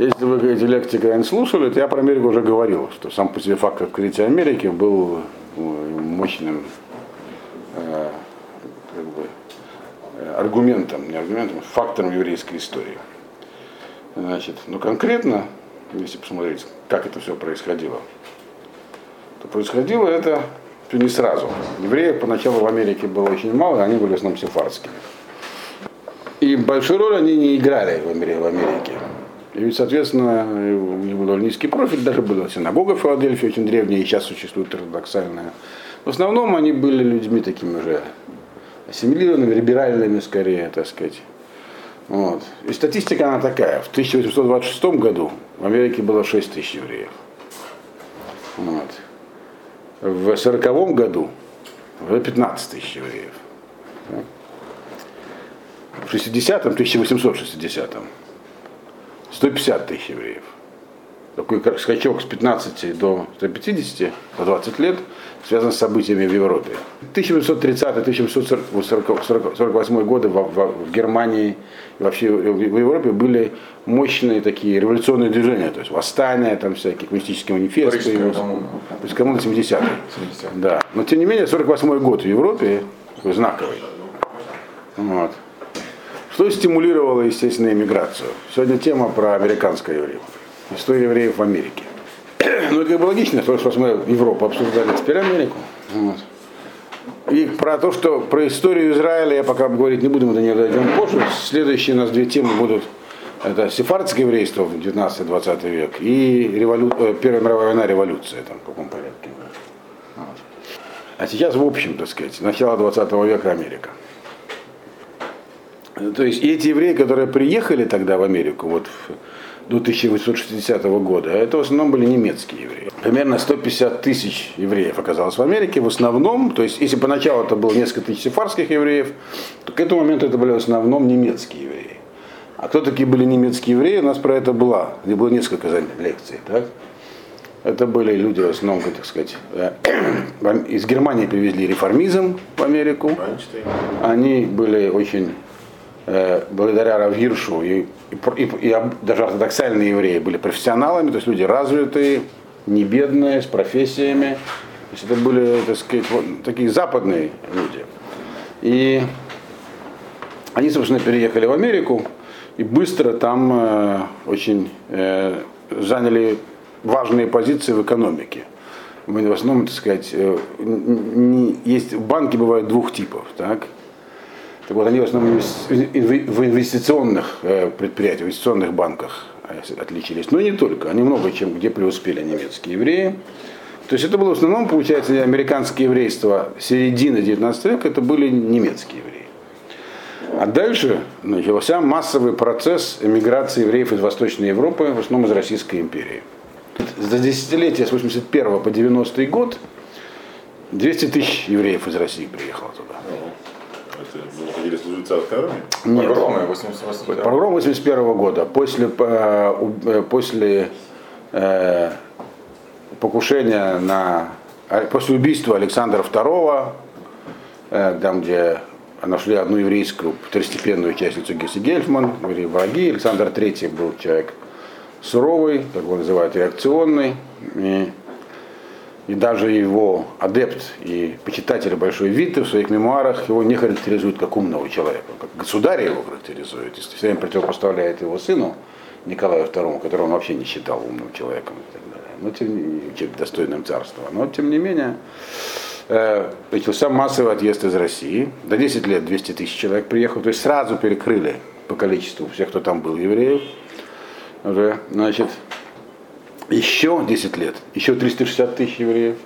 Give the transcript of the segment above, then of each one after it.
Если вы эти лекции когда-нибудь слушали, то я про Америку уже говорил, что сам по себе факт открытия Америки был э, мощным э, как бы, э, аргументом, не аргументом, а фактором еврейской истории. Значит, но конкретно, если посмотреть, как это все происходило, то происходило это не сразу. Евреев поначалу в Америке было очень мало, они были в основном сефардскими. И большую роль они не играли в Америке. И соответственно, у них был низкий профиль, даже была синагога в Филадельфии очень древняя, и сейчас существует ортодоксальная. В основном они были людьми такими уже ассимилированными, либеральными скорее, так сказать. Вот. И статистика она такая. В 1826 году в Америке было 6 тысяч евреев. Вот. В 1940 году уже 15 тысяч евреев. В 60-м, 1860-м 150 тысяч евреев. Такой скачок с 15 до 150 за 20 лет связан с событиями в Европе. 1830-1848 годы в, в, в Германии и вообще в Европе были мощные такие революционные движения, то есть восстания, там всякие коммунистические манифесты. То есть коммуна 70 70 Да. Но тем не менее 48 год в Европе знаковый. Вот. Что стимулировало, естественно, иммиграцию? Сегодня тема про американское евреев. История евреев в Америке. Ну, это как бы логично, потому что мы Европу обсуждали, теперь Америку. Вот. И про то, что про историю Израиля я пока говорить не буду, мы до нее дойдем позже. Следующие у нас две темы будут это сефардское еврейство в 19-20 век и револю... Э, Первая мировая война, революция, там, в каком порядке. А сейчас, в общем, так сказать, начало 20 века Америка. То есть эти евреи, которые приехали тогда в Америку, вот до 1860 года, это в основном были немецкие евреи. Примерно 150 тысяч евреев оказалось в Америке. В основном, то есть если поначалу это было несколько тысяч сефарских евреев, то к этому моменту это были в основном немецкие евреи. А кто такие были немецкие евреи, у нас про это было, где было несколько лекций. Так? Это были люди, в основном, так сказать, э, из Германии привезли реформизм в Америку. Они были очень благодаря Равгиршу и, и, и, и даже ортодоксальные евреи были профессионалами, то есть люди развитые, не бедные, с профессиями. То есть это были, так сказать, вот, такие западные люди. И они, собственно, переехали в Америку и быстро там э, очень э, заняли важные позиции в экономике. В основном, так сказать, э, не, есть банки бывают двух типов, так? Так вот, они в основном в инвестиционных э, предприятиях, в инвестиционных банках э, отличились. Но не только, они много чем, где преуспели немецкие евреи. То есть это было в основном, получается, американское еврейство середины 19 века, это были немецкие евреи. А дальше начался массовый процесс эмиграции евреев из Восточной Европы, в основном из Российской империи. За десятилетие с 81 по 90 год 200 тысяч евреев из России приехало туда. Или служить царской армии? Нет. Погромы 81 Погром 81 года. После, э, э, после э, покушения на... После убийства Александра II, э, там, где нашли одну еврейскую второстепенную частицу Гесси Гельфман, были враги. Александр III был человек суровый, как его называют, реакционный. И и даже его адепт и почитатель Большой Виты в своих мемуарах его не характеризуют как умного человека, как государь его характеризует, и все время противопоставляет его сыну Николаю II, которого он вообще не считал умным человеком и так далее, но тем не достойным царства. Но тем не менее, э, начался массовый отъезд из России. До 10 лет 200 тысяч человек приехало, то есть сразу перекрыли по количеству всех, кто там был евреев. Уже, значит, еще 10 лет, еще 360 тысяч евреев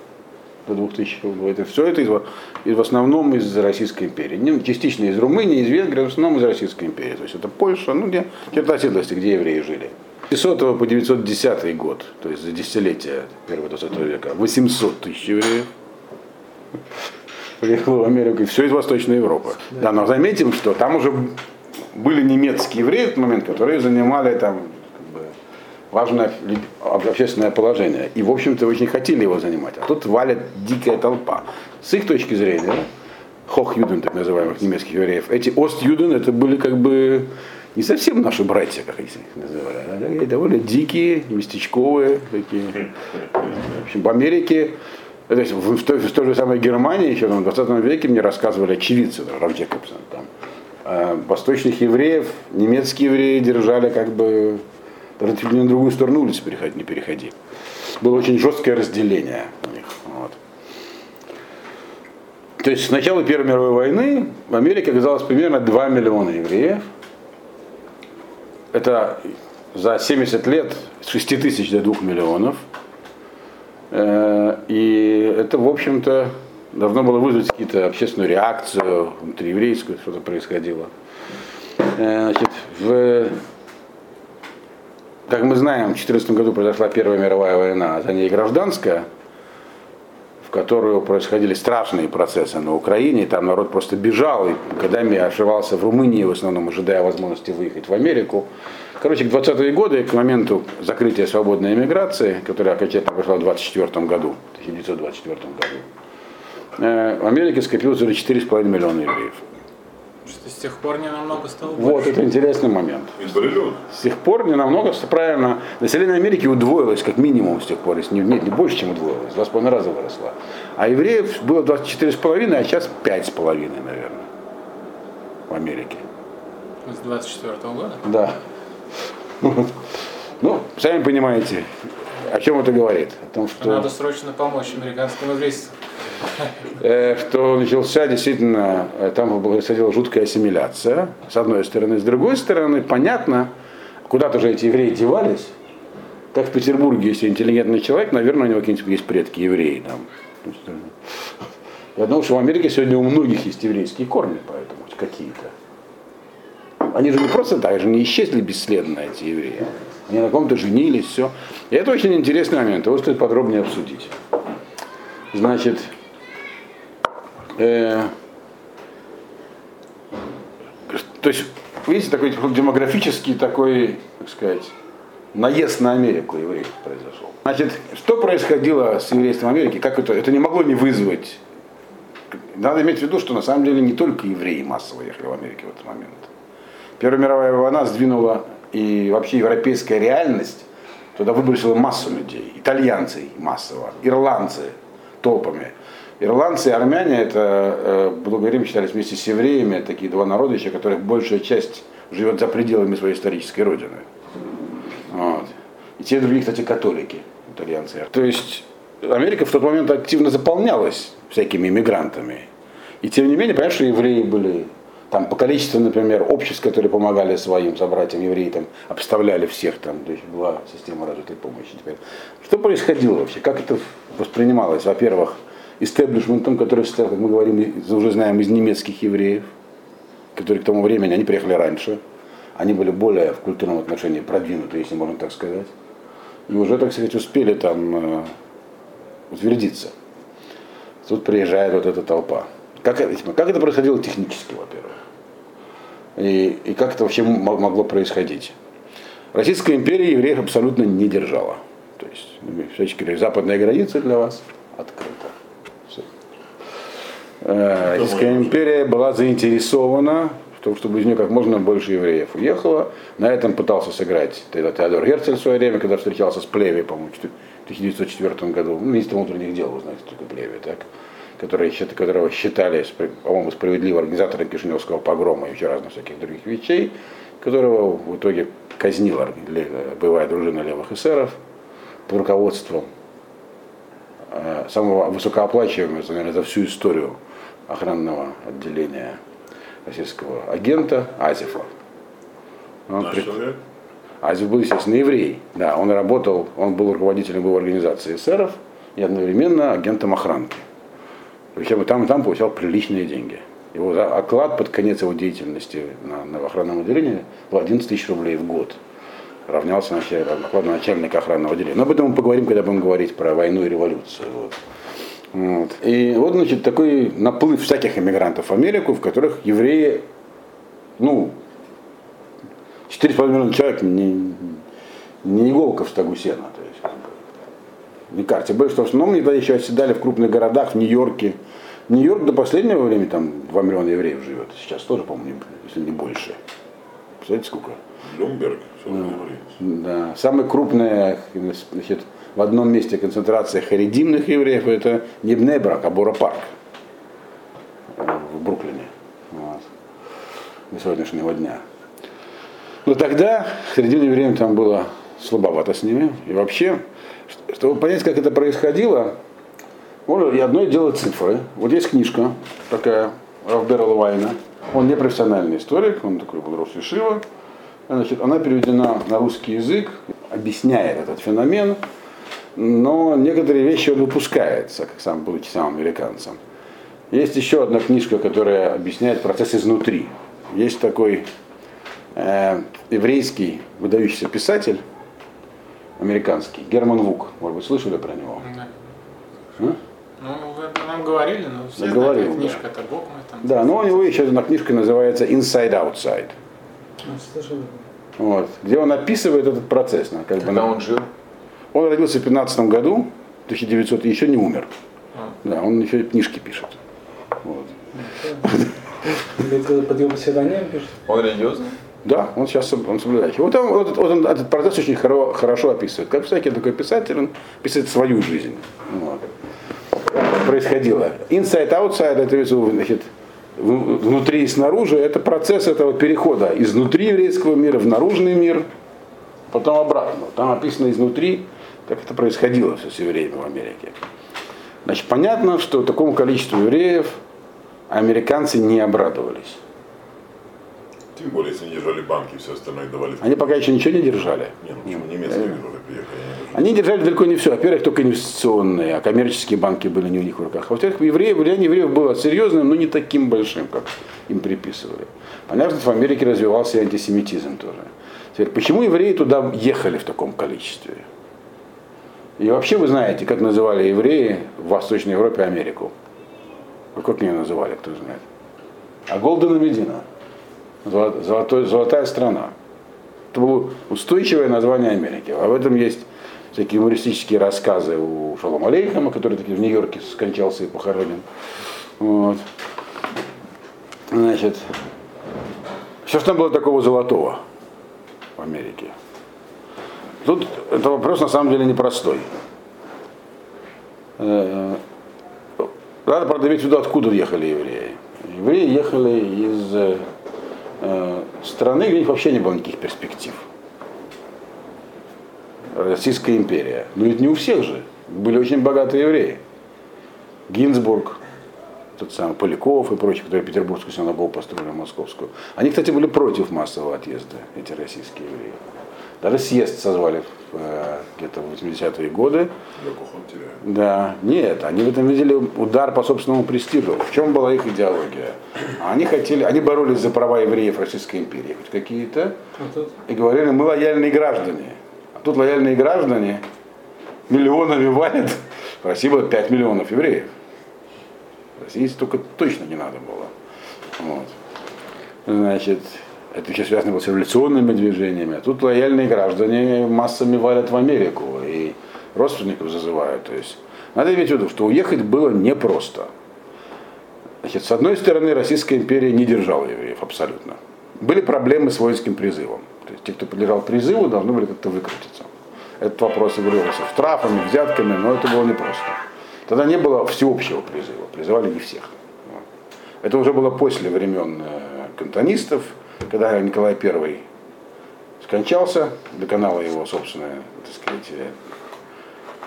до 2000 года. Это все это из, в основном из Российской империи. Не, частично из Румынии, из Венгрии, в основном из Российской империи. То есть это Польша, ну где черта седлости, где евреи жили. С 900 по 910 год, то есть за десятилетие первого 20 века, 800 тысяч евреев приехало в Америку, и все из Восточной Европы. Да, но заметим, что там уже были немецкие евреи в этот момент, которые занимали там важное общественное положение. И, в общем-то, очень хотели его занимать. А тут валит дикая толпа. С их точки зрения, хох-юден, так называемых немецких евреев, эти ост-юден, это были как бы не совсем наши братья, как их называли, а довольно дикие, местечковые, такие. В общем, в Америке, то есть в, той, в той же самой Германии, еще в 20 веке мне рассказывали очевидцы, Раф Джекобсон, там, э, восточных евреев, немецкие евреи держали как бы даже чуть ли на другую сторону улицы переходить, не переходи. Было очень жесткое разделение у них. Вот. То есть с начала Первой мировой войны в Америке оказалось примерно 2 миллиона евреев. Это за 70 лет с 6 тысяч до 2 миллионов. Э, и это, в общем-то, должно было вызвать какие-то общественную реакцию внутриеврейскую, что-то происходило. Э, значит, в как мы знаем, в 2014 году произошла Первая мировая война, а за ней гражданская, в которую происходили страшные процессы на Украине, там народ просто бежал, и годами ошивался в Румынии, в основном ожидая возможности выехать в Америку. Короче, к 20-е годы, к моменту закрытия свободной эмиграции, которая окончательно прошла в 24 году, 1924 году, э, в Америке скопилось уже 4,5 миллиона евреев. Что с тех пор не намного стало Вот, больше. это интересный момент. С тех пор не намного, правильно, население Америки удвоилось, как минимум, с тех пор, если не, нет, не больше, чем удвоилось, два с половиной раза выросло. А евреев было 24,5, а сейчас 5,5, наверное, в Америке. С 24 года. Да. Вот. Ну, сами понимаете, о чем это говорит? О том, что... Надо срочно помочь американскому еврейству. Э, что начался действительно, э, там происходила жуткая ассимиляция, с одной стороны. С другой стороны, понятно, куда-то же эти евреи девались. Как в Петербурге, если интеллигентный человек, наверное, у него какие-нибудь есть предки евреи. Там. Я думаю, что в Америке сегодня у многих есть еврейские корни, поэтому какие-то. Они же не просто так, же не исчезли бесследно, эти евреи. Они на ком-то женились, все. И это очень интересный момент, его стоит подробнее обсудить. Значит, э, то есть, видите, такой демографический такой, так сказать, наезд на Америку евреев произошел. Значит, что происходило с еврейством Америки? Как это? Это не могло не вызвать. Надо иметь в виду, что на самом деле не только евреи массово ехали в Америке в этот момент. Первая мировая война сдвинула и вообще европейская реальность туда выбросила массу людей. Итальянцы массово, ирландцы толпами. Ирландцы и армяне, это, э, долгое время считались вместе с евреями, такие два народа, еще которых большая часть живет за пределами своей исторической родины. Вот. И те другие, кстати, католики, итальянцы. То есть Америка в тот момент активно заполнялась всякими иммигрантами. И тем не менее, понятно, что евреи были там по количеству, например, обществ, которые помогали своим собратьям евреям, там, обставляли всех, там, то есть была система развитой помощи. Теперь. Что происходило вообще? Как это воспринималось? Во-первых, истеблишментом, который состоял, как мы говорим, уже знаем, из немецких евреев, которые к тому времени, они приехали раньше, они были более в культурном отношении продвинуты, если можно так сказать, и уже, так сказать, успели там э, утвердиться. Тут приезжает вот эта толпа. Как, это- как это происходило технически, во-первых? И, и как это вообще могло происходить? Российская империя евреев абсолютно не держала. То есть, ну, всячески западная граница для вас открыта. Э, Российская империя была заинтересована в том, чтобы из нее как можно больше евреев уехало. На этом пытался сыграть тогда Теодор Герцель в свое время, когда встречался с Плеви, по-моему, в 1904 году, ну, министром внутренних дел, вы знаете, только Плеви, так? который, которого считали, по-моему, справедливо организатором Кишиневского погрома и еще разных всяких других вещей, которого в итоге казнила ле- боевая дружина левых эсеров под руководством э, самого высокооплачиваемого, наверное, за всю историю охранного отделения российского агента Азефа. Он Наш человек. Азев был, естественно, еврей. Да, он работал, он был руководителем боевой организации эсеров и одновременно агентом охранки. Причем и там, и там получал приличные деньги. Его оклад под конец его деятельности на, на охранном отделении был 11 тысяч рублей в год. Равнялся началь- окладу начальника охранного отделения. Но об этом мы поговорим, когда будем говорить про войну и революцию. Вот. Вот. И вот, значит, такой наплыв всяких иммигрантов в Америку, в которых евреи, ну, 4,5 миллиона человек не, не иголка в стогу сена. То есть, не карте. Было, что в основном тогда еще оседали в крупных городах, в Нью-Йорке. Нью-Йорк до последнего времени там 2 миллиона евреев живет. Сейчас тоже, по-моему, если не больше. Представляете, сколько? Люмберг, что вы говорите. Да. Самая крупная значит, в одном месте концентрация харидимных евреев это не Бнебрак, а Бора Парк в Бруклине. Вот. До сегодняшнего дня. Но тогда харидимным евреям там было слабовато с ними. И вообще, чтобы понять, как это происходило, можно и одно дело цифры. Вот есть книжка такая, Рафбера Лавайна. Он не профессиональный историк, он такой был Рошишива. Значит, она переведена на русский язык, объясняет этот феномен, но некоторые вещи он выпускает, как сам, будучи самым американцем. Есть еще одна книжка, которая объясняет процесс изнутри. Есть такой э, еврейский выдающийся писатель, американский, Герман Вук. Может быть, слышали про него? Да. А? Ну, вы нам говорили, но все Говорил, знают, да. книжка это Бог мой там. Да, но у него еще одна книжка называется Inside Outside. Ну, слышал. Вот, где он описывает этот процесс. ну, Как бы, Когда он жил? Он родился в 15 году, 1900, и еще не умер. А. Да, он еще книжки пишет. Вот. Под его псевдонимом пишет? Он религиозный? Да, он сейчас он соблюдающий. Вот, он, вот, вот он этот процесс очень хоро- хорошо описывает. Как всякий такой писатель, он писает свою жизнь. Вот. Происходило. Inside, outside, это значит, внутри и снаружи, это процесс этого перехода изнутри еврейского мира в наружный мир, потом обратно. Там описано изнутри, как это происходило все с евреями в Америке. Значит, понятно, что такому количеству евреев американцы не обрадовались. Тем более, если не держали банки, все остальное давали. Они пока еще ничего не держали. Не, ну почему немецкие уже приехали? они Они держали далеко не все. Во-первых, только инвестиционные, а коммерческие банки были не у них в руках. Во-вторых, евреев, влияние евреев было серьезным, но не таким большим, как им приписывали. Понятно, что в Америке развивался и антисемитизм тоже. Теперь, почему евреи туда ехали в таком количестве? И вообще вы знаете, как называли евреи в Восточной Европе Америку? Вот как ее называли, кто знает? А Голдена Медина. Золотая страна. Это было устойчивое название Америки. Об этом есть всякие юмористические рассказы у Шалома Алейхама, который таки в Нью-Йорке скончался и похоронен. Вот. Значит, что там было такого золотого в Америке? Тут это вопрос на самом деле непростой. Э, Надо, правда, иметь виду, откуда ехали евреи. Евреи ехали из э, э, страны, где у них вообще не было никаких перспектив. Российская империя. Но ведь не у всех же. Были очень богатые евреи. Гинзбург, тот самый Поляков и прочие, которые Петербургскую синагогу построили, Московскую. Они, кстати, были против массового отъезда, эти российские евреи. Даже съезд созвали э, где-то в 80-е годы. Да, нет, они в этом видели удар по собственному престижу. В чем была их идеология? Они хотели, они боролись за права евреев Российской империи, хоть какие-то, А и говорили, мы лояльные граждане. А тут лояльные граждане миллионами валят. В России было 5 миллионов евреев. В России столько точно не надо было. Вот. Значит, это еще связано было с революционными движениями. А тут лояльные граждане массами валят в Америку и родственников зазывают. То есть надо иметь в виду, что уехать было непросто. Значит, с одной стороны, Российская империя не держала евреев абсолютно. Были проблемы с воинским призывом. То есть те, кто подлежал призыву, должны были как-то выкрутиться. Этот вопрос регулировался штрафами, взятками, но это было непросто. Тогда не было всеобщего призыва, призывали не всех. Это уже было после времен э, кантонистов, когда Николай I скончался, доконала его собственная, так сказать, э,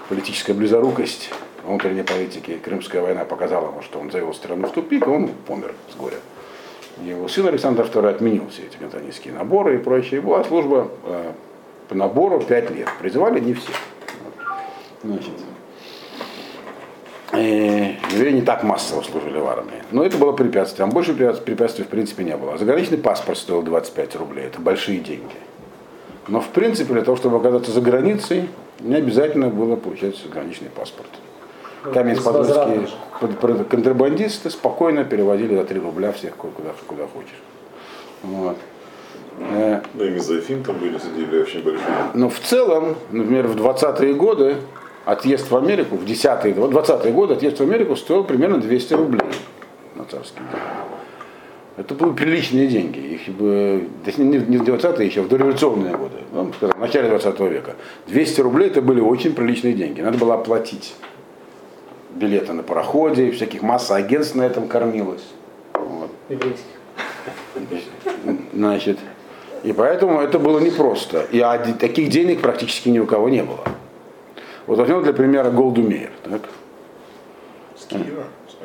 политическая близорукость внутренней политики. Крымская война показала ему, что он завел страну в тупик, и он помер с горя. Его сын Александр II отменил все эти кантонистские наборы и прочее. Была служба э, по набору 5 лет. Призывали не все. Значит, э, евреи не так массово служили в армии. Но это было препятствие. Там больше препятствий, в принципе не было. Заграничный паспорт стоил 25 рублей. Это большие деньги. Но в принципе для того, чтобы оказаться за границей, не обязательно было получать заграничный паспорт. Каменец-Подольские Безвозвратно. под- под- контрабандисты спокойно переводили за 3 рубля всех куда, куда хочешь. Вот. Э, Ну и мезофин там были, сидели очень большие. но в целом, например, в 20-е годы отъезд в Америку, в 10-е, вот 20-е годы отъезд в Америку стоил примерно 200 рублей на царский день. Это были приличные деньги. Их бы, не в 20-е, еще в дореволюционные годы, ну, скажем, в начале 20 века. 200 рублей это были очень приличные деньги. Надо было оплатить билеты на пароходе, всяких масса агентств на этом кормилось. Вот. Значит, и поэтому это было непросто. И таких денег практически ни у кого не было. Вот возьмем для примера Голду Меир. Так? С Киева?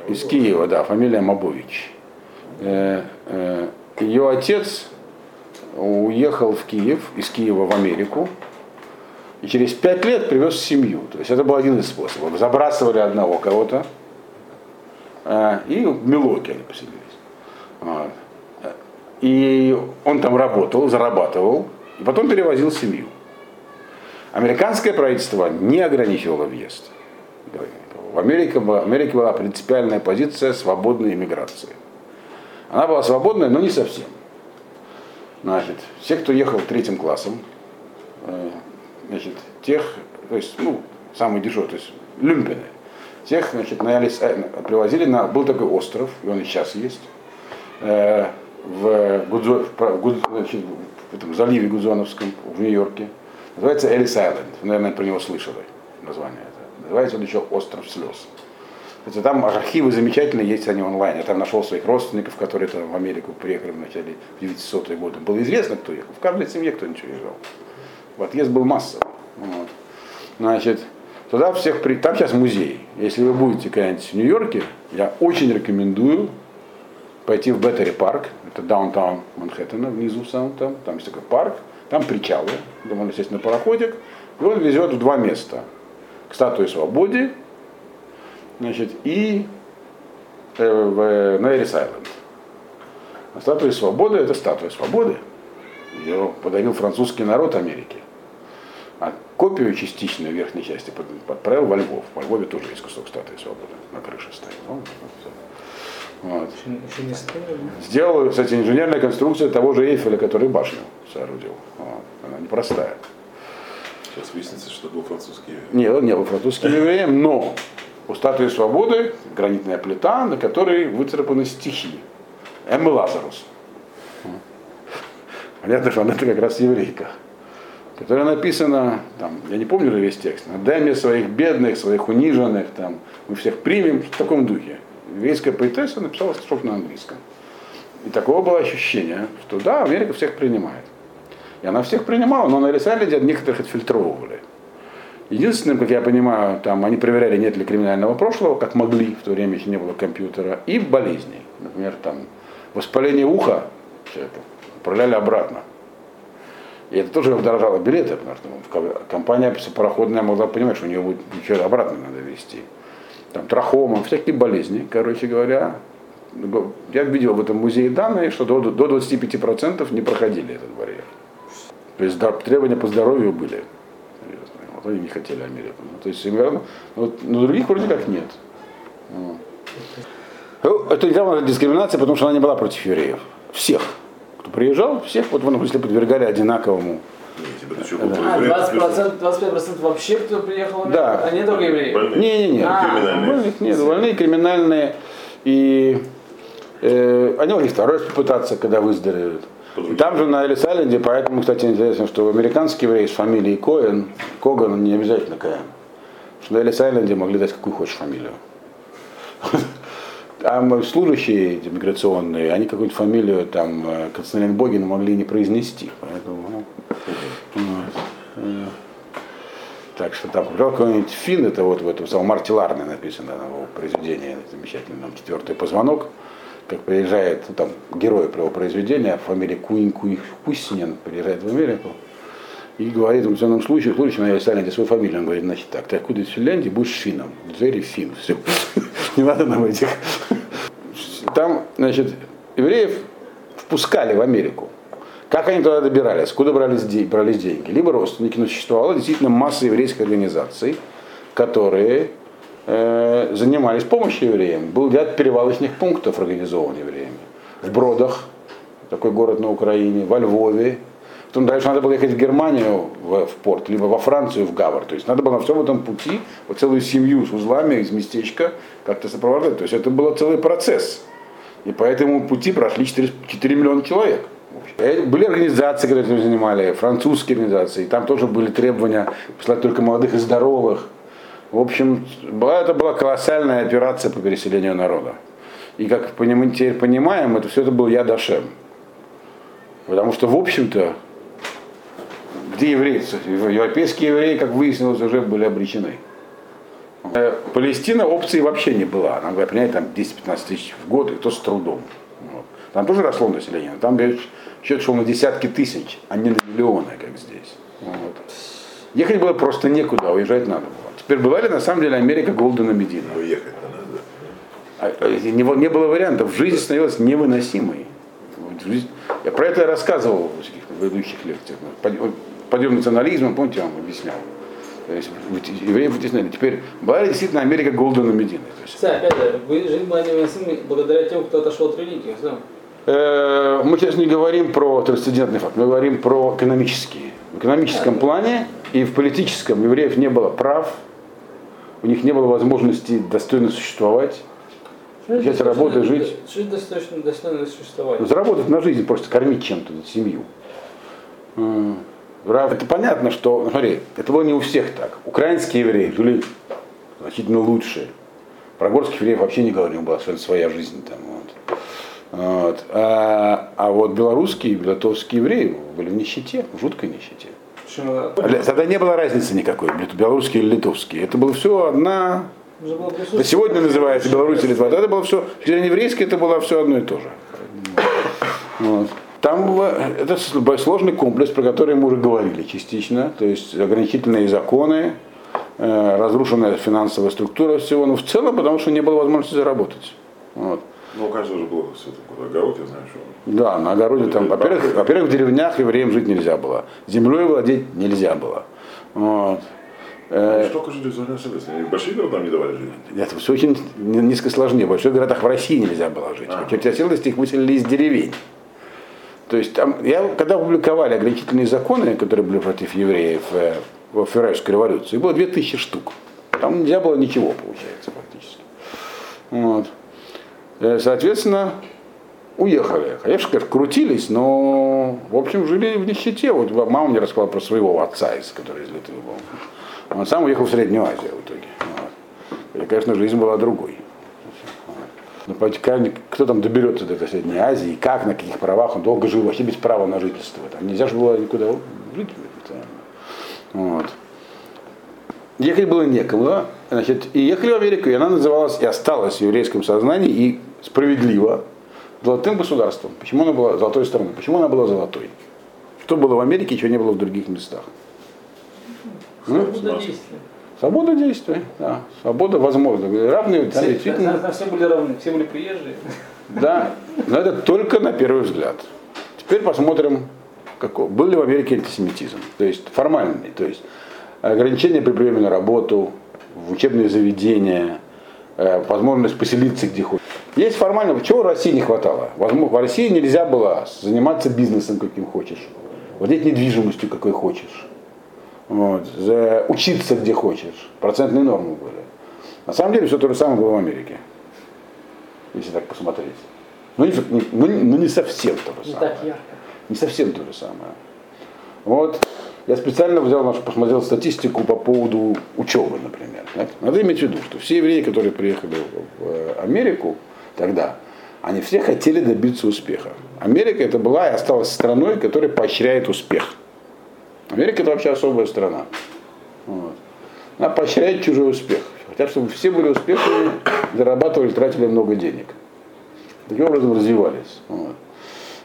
Из Киева, да, фамилия Мабович. Э, э, Ее отец уехал в Киев, из Киева в Америку, и через пять лет привез семью. То есть это был один из способов. Забрасывали одного кого-то, э, и в Милоке они поселились. Вот. И он там работал, зарабатывал, и потом перевозил семью. Американское правительство не ограничивало въезд. В Америке, в Америке была принципиальная позиция свободной иммиграции. Она была свободная, но не совсем. Значит, все, кто ехал третьим классом, э, значит, тех, то есть, ну, самый дешевый, то есть люмпены, тех, значит, э, привозили на, был такой остров, и он и сейчас есть, э, в, Гудзо- в про- Гуд- значит, в этом заливе Гудзоновском в Нью-Йорке. Называется Элис Айленд. Вы, наверное, про него слышали название это. Называется он еще Остров слез. Кстати, там архивы замечательные, есть они онлайн. Я там нашел своих родственников, которые там в Америку приехали в начале 900-е годы. Было известно, кто ехал. В каждой семье кто-нибудь уезжал. В отъезд был массовый. Вот. Значит, туда всех при... Там сейчас музей. Если вы будете когда-нибудь в Нью-Йорке, я очень рекомендую пойти в Беттери парк, это даунтаун Манхэттена, внизу сам там, там есть такой парк, там причалы, можно сесть на пароходик, и он везет в два места. К статуе свободы, значит, и э, в, на Элис Айленд. А статуя свободы это статуя свободы. Ее подарил французский народ Америки. А копию частичную верхней части под- отправил во Львов. Во Львове тоже есть кусок статуи свободы. На крыше стоит. Ну, вот. Сделала, кстати, инженерная конструкция того же Эйфеля, который башню соорудил. Непростая. Сейчас выяснится, что был французский. Нет, он не был французским евреем, но у статуи свободы гранитная плита, на которой выцарапаны стихи. Эммы Лазарус. Понятно, что она как раз еврейка. Которая написана, там, я не помню весь текст, «Дай мне своих бедных, своих униженных, там, мы всех примем, в таком духе. Еврейская поэтесса написала стишок на английском. И такого было ощущение, что да, Америка всех принимает. И она всех принимала, но на Элисайленде некоторых отфильтровывали. Единственным, как я понимаю, там они проверяли, нет ли криминального прошлого, как могли, в то время еще не было компьютера, и болезней. Например, там воспаление уха человека отправляли обратно. И это тоже удорожало билеты, потому что компания пароходная могла понимать, что у нее будет ничего обратно надо везти. Там трахома, всякие болезни, короче говоря. Я видел в этом музее данные, что до, до 25% не проходили этот барьер. То есть требования по здоровью были. серьезные. Вот они не хотели Америку. Ну, то есть, им, наверное, вот, но других вроде как нет. Ну, Это нельзя назвать дискриминацией, потому что она не была против евреев. Всех, кто приезжал, всех вот в этом смысле подвергали одинаковому. Не, типа, А, конкурент, 20%, 25% вообще, кто приехал в Америку, Да. а не только евреи. Больные. Не-не-не, А, криминальные. больных нет, больные, криминальные. И э, они могли второй раз попытаться, когда выздоровеют. Там же на Элис Айленде, поэтому, кстати, интересно, что американский еврей с фамилией Коэн, Коган, не обязательно Коэн. Что на Элис Айленде могли дать какую хочешь фамилию. Там служащие эти миграционные, они какую-нибудь фамилию там э, Константин Богин могли не произнести. Поэтому, ну. Э, так что там какой-нибудь фин, это вот в этом самом Марти Ларне написано на его произведении замечательном «Четвертый позвонок», как приезжает, ну, там герой его произведения, фамилия Куин Куи Куссинин, приезжает в Америку и говорит в данном случае, случае на Айсленде свою фамилию, он говорит, значит так, ты откуда из Финляндии, будешь финном, Джерри Фин, все, не надо нам этих. Там, значит, евреев впускали в Америку. Как они туда добирались? Куда брались, брались деньги? Либо родственники, но существовала действительно масса еврейских организаций, которые э, занимались помощью евреям. Был ряд перевалочных пунктов организован евреями. В Бродах, такой город на Украине, во Львове. Потом дальше надо было ехать в Германию в, в порт, либо во Францию в Гавр. То есть надо было на всем этом пути вот целую семью с узлами из местечка как-то сопровождать. То есть это был целый процесс. И по этому пути прошли 4, 4 миллиона человек. Э, Были организации, которые этим занимали, французские организации, там тоже были требования послать только молодых и здоровых. В общем, была, это была колоссальная операция по переселению народа. И как поним- теперь понимаем, это все это был Ядашем. Потому что, в общем-то, где евреи? Европейские евреи, как выяснилось, уже были обречены. Э, Палестина опции вообще не была. Нам говорят, понимаете, там 10-15 тысяч в год, и то с трудом. Вот. Там тоже росло население, но там счет шел на десятки тысяч, а не на миллионы, как здесь. Вот. Ехать было просто некуда, уезжать надо было. Теперь была ли на самом деле Америка Голдена Медина? Но ехать-то надо. А, а, Не, не было вариантов. Жизнь становилась невыносимой. Жизнь- Я про это рассказывал в предыдущих лекциях. Подъем- национализма, помните, я вам объяснял. То есть евреев вытеснили. Теперь была действительно Америка Голдена Медина. Кстати, опять же, вы жизнь была невыносимой благодаря тем, кто отошел от религии. Да? э, мы сейчас не говорим про трансцендентный факт, мы говорим про экономические. В экономическом плане и в политическом евреев не было прав, у них не было возможности достойно существовать. Взять работу жить. Жить достаточно достойно существовать. Заработать на жизнь, просто кормить чем-то семью. Это понятно, что, ну, смотри, это было не у всех так. Украинские евреи жили значительно лучше. Про горских евреев вообще не них была своя- своя жизнь там. Вот. Вот. А, а вот белорусские, литовские евреи были в нищете, в жуткой нищете. Почему? Тогда не было разницы никакой, белорусские или литовские. Это было все одна присутствие. сегодня называется Беларусь или Литва. Это было все, еврейской, это было все одно и то же. Вот. Там это сложный комплекс, про который мы уже говорили частично. То есть ограничительные законы, э, разрушенная финансовая структура всего. Но в целом, потому что не было возможности заработать. Вот. Ну, у каждого же было все такое огород, я знаю, что. Да, на огороде там, во-первых, во-первых, в деревнях евреям жить нельзя было. Землей владеть нельзя было. Вот. Они Столько жили. Они большие города нам не давали жить. Это все очень н- несколько сложнее. В больших городах в России нельзя было жить. А. В Черчесилости их выселили из деревень. То есть там, я, когда опубликовали ограничительные законы, которые были против евреев э, во февральской революции, было 2000 штук. Там нельзя было ничего, получается, практически. Вот. Э, Соответственно, уехали. Конечно, крутились, но, в общем, жили в нищете. Вот мама мне рассказала про своего отца, из который из Литвы был. Он сам уехал в Среднюю Азию в итоге. Вот. И, конечно, жизнь была другой. Но понимаете, кто там доберется до Средней Азии, как, на каких правах, он долго жил вообще без права на жительство. Там нельзя же было никуда жить. Вот. Ехать было некому, значит, и ехали в Америку, и она называлась, и осталась в еврейском сознании, и справедливо, золотым государством. Почему она была золотой страной? Почему она была золотой? Что было в Америке, чего не было в других местах? Свобода действия. Свобода действия, да. Свобода возможна. Равные, там Все, действительно. на- на все были равны, все были приезжие. Да, но это только на первый взгляд. Теперь посмотрим, какой, был ли в Америке антисемитизм. То есть формальный, то есть ограничения при приеме на работу, в учебные заведения, э, возможность поселиться где хочешь. Есть формально, чего в России не хватало? В России нельзя было заниматься бизнесом, каким хочешь, владеть недвижимостью, какой хочешь, вот, учиться где хочешь. Процентные нормы были. На самом деле все то же самое было в Америке если так посмотреть. Но не, не- ну, не- не совсем то же Не самое. так ярко. Не совсем то же самое. Вот я специально взял, посмотрел статистику по поводу учебы, например. Надо иметь в виду, что все евреи, которые приехали в э, Америку тогда, они все хотели добиться успеха. Америка это была и осталась страной, которая поощряет успех. Америка это вообще особая страна. Вот. Она поощряет чужой успех. Хотят, чтобы все были успешными, зарабатывали, тратили много денег. Таким образом развивались. Вот.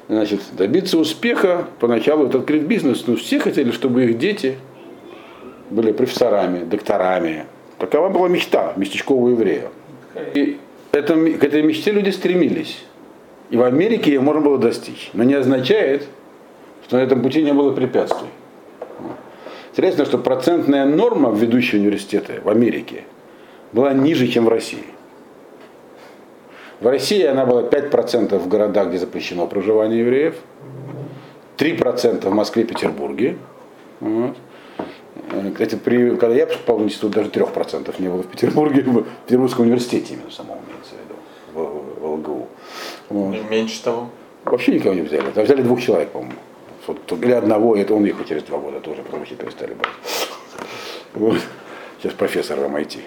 Значит, добиться успеха, поначалу это открыть бизнес, но все хотели, чтобы их дети были профессорами, докторами. Такова была мечта местечкового еврея. И это, к этой мечте люди стремились. И в Америке ее можно было достичь. Но не означает, что на этом пути не было препятствий. Интересно, что процентная норма в ведущие университеты в Америке была ниже, чем в России. В России она была 5% в городах, где запрещено проживание евреев, 3% в Москве и Петербурге. Вот. Э, Кстати, при, когда я попал в институт, даже 3% не было в Петербурге, в Петербургском университете именно самого имеется в виду, в, в ЛГУ. Вот. Меньше того. Вообще никого не взяли. Там взяли двух человек, по-моему. Или одного, и это он уехал через два года тоже, потому что перестали брать. Вот. Сейчас профессор в MIT.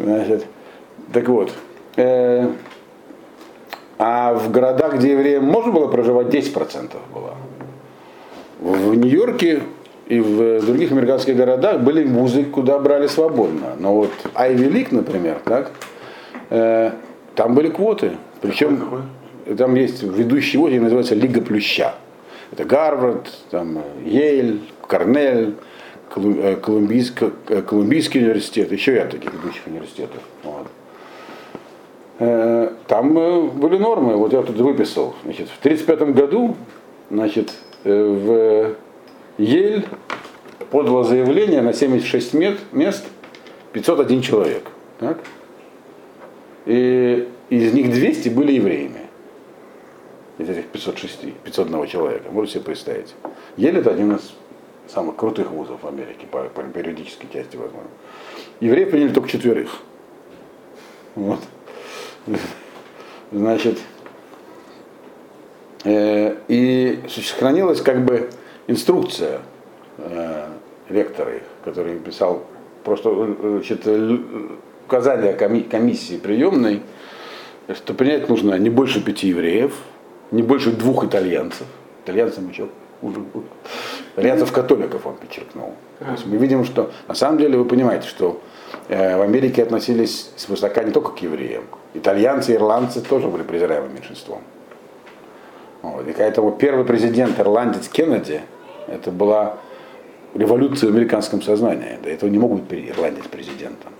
Значит, так вот. э, а в городах, где евреям можно было проживать, 10% было. В Нью-Йорке и в других американских городах были вузы, куда брали свободно. Но вот Айви Лик, например, так, э, там были квоты. Причем там есть ведущий вуз, называется Лига Плюща. Это Гарвард, там, Йейль, Корнель, э, Колумбийск- э, Колумбийский университет, еще ряд таких ведущих университетов. Вот. Э, Там э, были нормы, вот я тут выписал. Значит, в 1935 году значит, э, в Ель подало заявление на 76 мет- мест 501 человек. Так? И из них 200 были евреями. Из этих 506, 501 человека. Можете себе представить. Ель это один из самых крутых вузов в Америке по, по периодической части, возможно. Евреев приняли только четверых. Вот. Значит, э, и сохранилась как бы инструкция э, ректора, который писал просто э, значит, указание коми- комиссии приемной, что принять нужно не больше пяти евреев, не больше двух итальянцев. Итальянцам еще хуже будет. Итальянцев-католиков он подчеркнул. То есть мы видим, что на самом деле вы понимаете, что э, в Америке относились свысока не только к евреям. Итальянцы, ирландцы тоже были презираемым меньшинством. Вот. И поэтому первый президент ирландец Кеннеди, это была революция в американском сознании. До этого не мог быть ирландец президентом.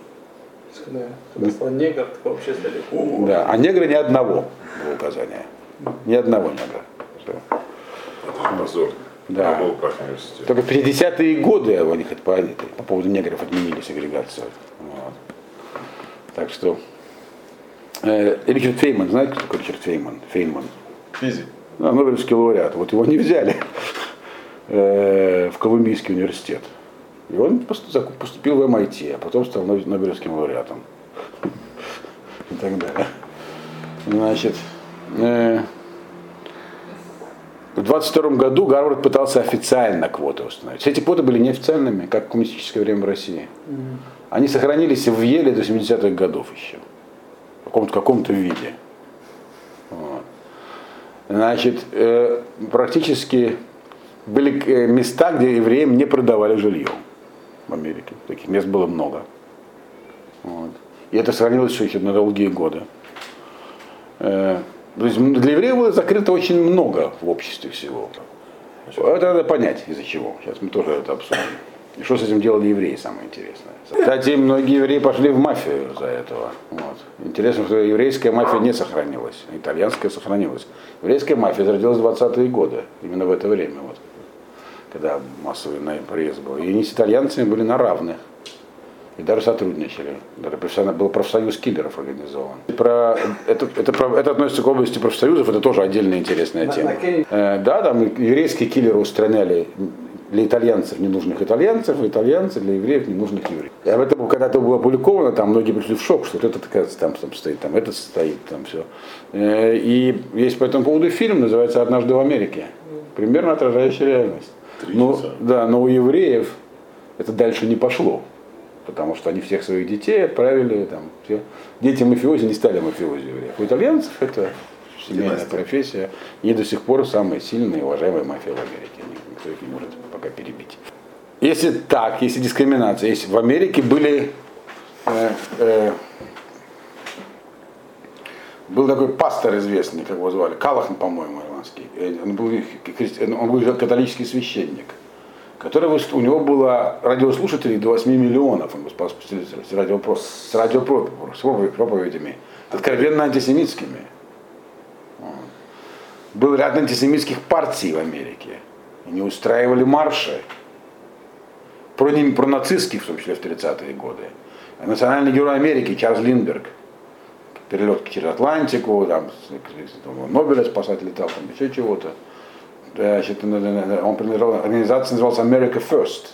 Стал негр, так вообще стали. «О, Да. А негра ни одного было указание. Ни одного негра. Это позор. Да. Только в 50-е годы у них это по, по поводу негров отменили сегрегацию. Вот. Так что э, Ричард Фейман, знаете, кто такой Ричард Фейман? Фейман. Физик. Да, Нобелевский лауреат. Вот его не взяли в Колумбийский университет. И он поступил в MIT, а потом стал Ноб- Нобелевским лауреатом. И так далее. Значит, э, в 22 году Гарвард пытался официально квоты установить. Все эти квоты были неофициальными, как в коммунистическое время в России. Они сохранились в Еле до 70-х годов еще. В каком-то каком-то виде. Вот. Значит, э, практически были э, места, где евреям не продавали жилье в Америке. Таких мест было много. Вот. И это сохранилось еще на долгие годы. Э, то есть для евреев было закрыто очень много в обществе всего. Это надо понять, из-за чего. Сейчас мы тоже это обсудим. И что с этим делали евреи, самое интересное. Кстати, многие евреи пошли в мафию за этого. Вот. Интересно, что еврейская мафия не сохранилась, итальянская сохранилась. Еврейская мафия зародилась в 20-е годы, именно в это время, вот, когда массовый на- приезд был. И они с итальянцами были на равных. И даже сотрудничали. Даже профессионал- был профсоюз киллеров организован. Про, это, это, про- это относится к области профсоюзов, это тоже отдельная интересная На- тема. Э, да, там еврейские киллеры устраняли для итальянцев ненужных итальянцев, и итальянцы для евреев ненужных евреев. И об этом, когда это было опубликовано, там многие пришли в шок, что вот это, оказывается, там, там стоит, там это стоит, там все. И есть по этому поводу фильм, называется «Однажды в Америке», примерно отражающий реальность. Три Ну, да, но у евреев это дальше не пошло, потому что они всех своих детей отправили, там, все. дети мафиози не стали мафиози евреев. У итальянцев это семейная Династия. профессия, и до сих пор самая сильная и уважаемая мафия в Америке. Никто их не может пока перебить. Если так, если дискриминация, если в Америке были э, э, был такой пастор известный, как его звали, Калахан, по-моему, ирландский. Э, Он был, христи- он был католический священник, который у него было радиослушателей до 8 миллионов. Он выступал с, радиопро- с радиопро- с пропов- проповедями, откровенно антисемитскими. Был ряд антисемитских партий в Америке. Они устраивали марши про, про нацистских, в том числе в 30-е годы. Национальный герой Америки Чарльз Линдберг перелет через Атлантику, там, Нобеля спасать летал, там еще чего-то. Значит, он принадлежал, организация называлась America First.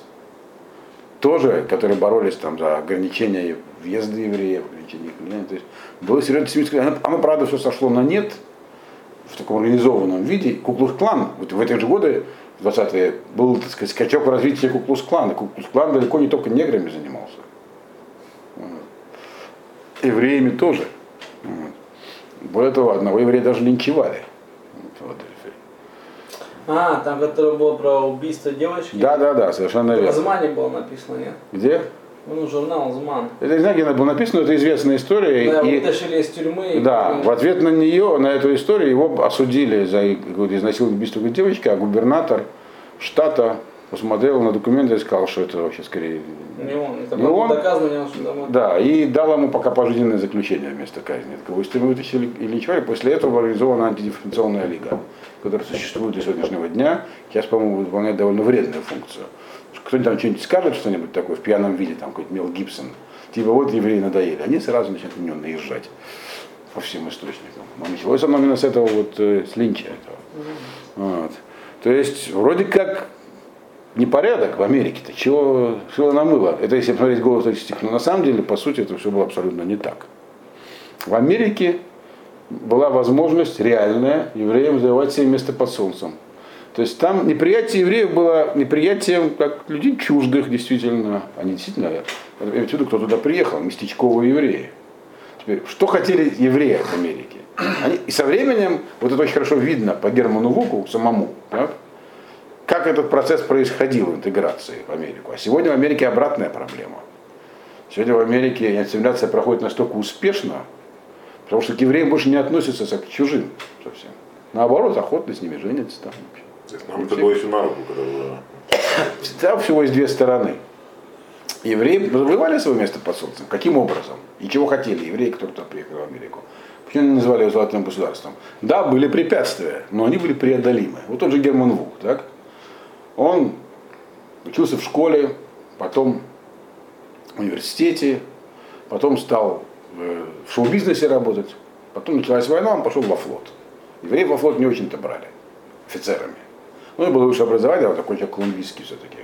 тоже, которые боролись там за ограничение въезда евреев, ограничение их влияния. То есть было серьезное антисемитское. Оно, оно, правда, все сошло на нет в таком организованном виде. Куклус-клан вот в эти же годы, в 20-е, был, так сказать, скачок в развитии Куклус-клана. Куклус-клан далеко не только неграми занимался. Евреями тоже. Более того, одного еврея даже линчевали. В. А, там, которое было про убийство девочки. Да, да, да, совершенно В верно. Змане было написано, нет? Где? Ну, журнал Зман. Это не знаю, где она была написана, но это известная история. Да, и- вытащили из тюрьмы. и- Да, в ответ на нее, на эту историю, его осудили за изнасилование убийство девочки, а губернатор штата посмотрел на документы и сказал, что это вообще скорее... Не он. Это Не он? доказано, не он, домой. Да, и дал ему пока пожизненное заключение вместо казни. Такого мы вытащили и линчевали. После этого организована антидифференционная лига, которая существует до сегодняшнего дня. Сейчас, по-моему, выполняет довольно вредную функцию. Кто-нибудь там что-нибудь скажет, что-нибудь такое в пьяном виде, там какой-то Мел Гибсон, типа вот евреи надоели, они сразу начинают на него наезжать по всем источникам. Но началось оно именно с этого вот, э, с линча этого. Вот. То есть, вроде как, непорядок в Америке-то, чего, чего намыло. Это если посмотреть голос статистику, но на самом деле, по сути, это все было абсолютно не так. В Америке была возможность реальная евреям завоевать себе место под солнцем. То есть там неприятие евреев было неприятием как людей чуждых, действительно. Они действительно, я имею в виду, кто туда приехал, местечковые евреи. Теперь, что хотели евреи от Америки? Они, и со временем, вот это очень хорошо видно по Герману Вуку самому, так, как этот процесс происходил интеграции в Америку. А сегодня в Америке обратная проблема. Сегодня в Америке ассимиляция проходит настолько успешно, потому что к евреям больше не относятся как к чужим совсем. Наоборот, охотно с ними женятся там. Нам это было еще на руку, когда было. Всегда всего есть две стороны. Евреи завоевали свое место под солнцем. Каким образом? И чего хотели евреи, которые туда приехали в Америку? Почему они называли его золотым государством? Да, были препятствия, но они были преодолимы. Вот тот же Герман Вук, так? Он учился в школе, потом в университете, потом стал э, в шоу-бизнесе работать, потом началась война, он пошел во флот. Евреев во флот не очень-то брали офицерами. Ну, и было высшее образование, вот такой человек колумбийский все-таки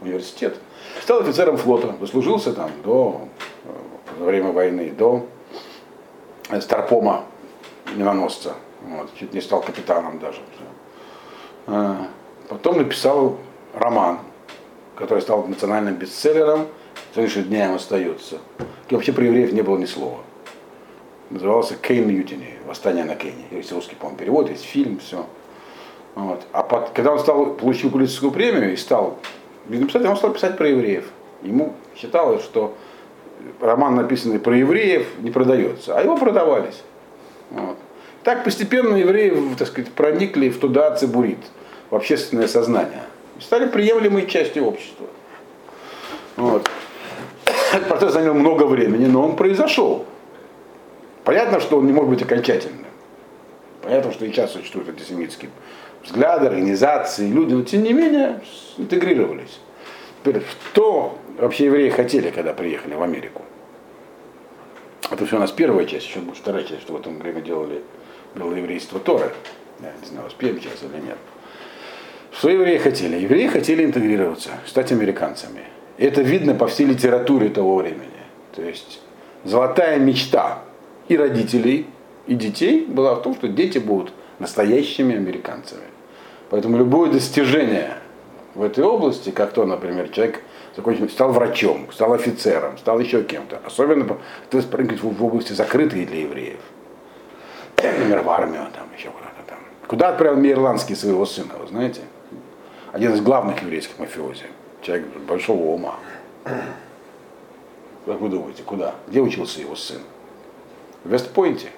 университет. Стал офицером флота, дослужился там до э, во время войны, до э, Старпома миноносца. Вот, чуть не стал капитаном даже. Потом написал роман, который стал национальным бестселлером, следующим дням остается. И вообще про евреев не было ни слова. Назывался Кейн Мьютини, Восстание на Кейне. Есть русский, по-моему, перевод, есть фильм, все. Вот. А под- когда он стал, получил Пулитцерскую премию и стал бизнес-писателем, он стал писать про евреев. Ему считалось, что роман, написанный про евреев, не продается, а его продавались. Вот. Так постепенно евреи, так сказать, проникли в туда цибурит, в общественное сознание. И стали приемлемой частью общества. Вот. Этот процесс занял много времени, но он произошел. Понятно, что он не может быть окончательным. Понятно, что и сейчас существуют антисемитские взгляды, организации, люди, но тем не менее интегрировались. Теперь, что вообще евреи хотели, когда приехали в Америку? Это все у нас первая часть, еще будет вторая часть, что в этом время делали было еврейство Торы. Я не знаю, успеем сейчас или нет. Что евреи хотели? Евреи хотели интегрироваться, стать американцами. Это видно по всей литературе того времени. То есть золотая мечта и родителей, и детей была в том, что дети будут настоящими американцами. Поэтому любое достижение в этой области, как то, например, человек закончил, стал врачом, стал офицером, стал еще кем-то, особенно то есть в области закрытые для евреев, например, в армию, там, еще куда-то там. Куда отправил Мейерландский своего сына, вы знаете? Один из главных еврейских мафиози, человек большого ума. Как вы думаете, куда? Где учился его сын? В Вестпойнте.